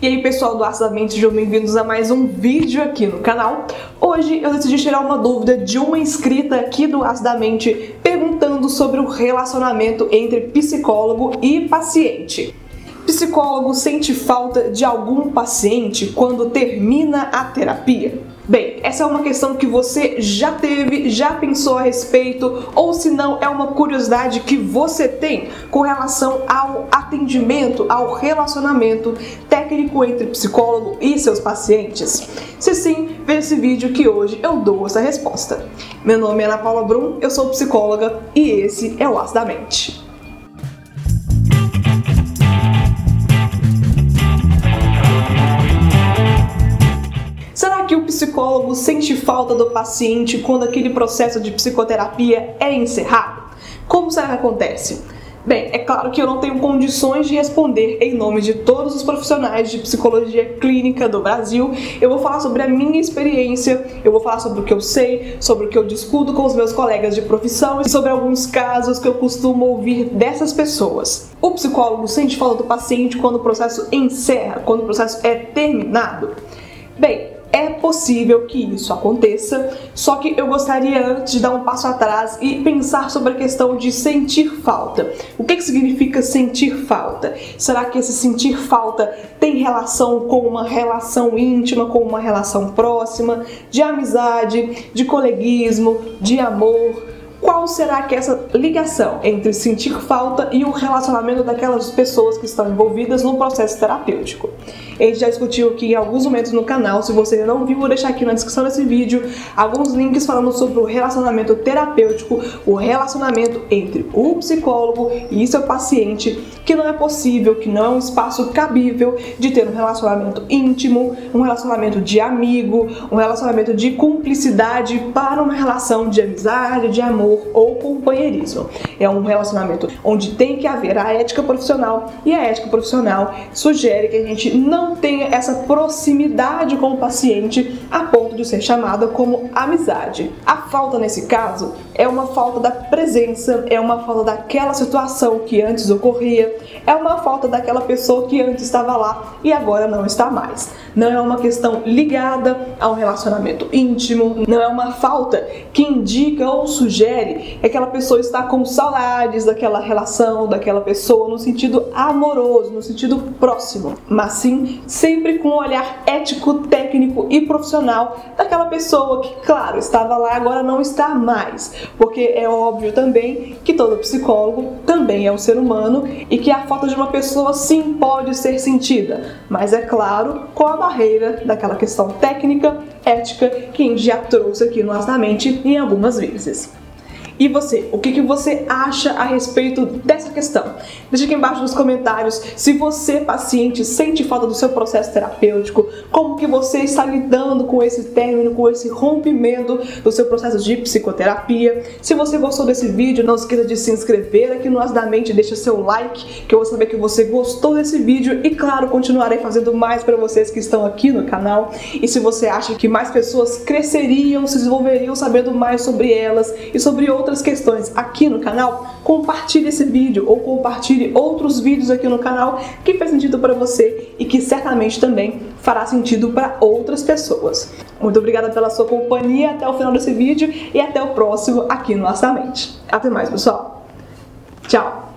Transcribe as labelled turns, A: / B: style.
A: E aí pessoal do Aço da Mente, bem-vindos a mais um vídeo aqui no canal. Hoje eu decidi tirar uma dúvida de uma inscrita aqui do Aço da Mente perguntando sobre o relacionamento entre psicólogo e paciente. Psicólogo sente falta de algum paciente quando termina a terapia? Bem, essa é uma questão que você já teve, já pensou a respeito, ou se não, é uma curiosidade que você tem com relação ao atendimento, ao relacionamento técnico entre psicólogo e seus pacientes? Se sim, veja esse vídeo que hoje eu dou essa resposta. Meu nome é Ana Paula Brum, eu sou psicóloga e esse é o As da Mente. Psicólogo sente falta do paciente quando aquele processo de psicoterapia é encerrado? Como será que acontece? Bem, é claro que eu não tenho condições de responder em nome de todos os profissionais de psicologia clínica do Brasil. Eu vou falar sobre a minha experiência, eu vou falar sobre o que eu sei, sobre o que eu discuto com os meus colegas de profissão e sobre alguns casos que eu costumo ouvir dessas pessoas. O psicólogo sente falta do paciente quando o processo encerra, quando o processo é terminado? Bem, é possível que isso aconteça, só que eu gostaria antes de dar um passo atrás e pensar sobre a questão de sentir falta. O que, que significa sentir falta? Será que esse sentir falta tem relação com uma relação íntima, com uma relação próxima, de amizade, de coleguismo, de amor? qual será que essa ligação entre sentir falta e o relacionamento daquelas pessoas que estão envolvidas no processo terapêutico. A gente já discutiu aqui em alguns momentos no canal, se você não viu, vou deixar aqui na descrição desse vídeo alguns links falando sobre o relacionamento terapêutico, o relacionamento entre o psicólogo e seu paciente, que não é possível, que não é um espaço cabível de ter um relacionamento íntimo, um relacionamento de amigo, um relacionamento de cumplicidade para uma relação de amizade, de amor ou companheirismo. É um relacionamento onde tem que haver a ética profissional e a ética profissional sugere que a gente não tenha essa proximidade com o paciente a ponto de ser chamada como amizade. A falta nesse caso é uma falta da presença, é uma falta daquela situação que antes ocorria, é uma falta daquela pessoa que antes estava lá e agora não está mais. Não é uma questão ligada a um relacionamento íntimo, não é uma falta que indica ou sugere que aquela pessoa está com saudades daquela relação, daquela pessoa no sentido amoroso, no sentido próximo, mas sim sempre com um olhar ético, técnico e profissional daquela pessoa que, claro, estava lá agora não está mais porque é óbvio também que todo psicólogo também é um ser humano e que a falta de uma pessoa sim pode ser sentida, mas é claro, com a barreira daquela questão técnica, ética que a gente já trouxe aqui no Asnamente em algumas vezes. E você, o que, que você acha a respeito dessa questão? Deixa aqui embaixo nos comentários se você, paciente, sente falta do seu processo terapêutico, como que você está lidando com esse término, com esse rompimento do seu processo de psicoterapia. Se você gostou desse vídeo, não esqueça de se inscrever aqui no As da Mente, deixa seu like, que eu vou saber que você gostou desse vídeo e claro, continuarei fazendo mais para vocês que estão aqui no canal. E se você acha que mais pessoas cresceriam, se desenvolveriam sabendo mais sobre elas e sobre outras outras questões aqui no canal, compartilhe esse vídeo ou compartilhe outros vídeos aqui no canal que fez sentido para você e que certamente também fará sentido para outras pessoas. Muito obrigada pela sua companhia até o final desse vídeo e até o próximo aqui no Astamente. Até mais, pessoal. Tchau!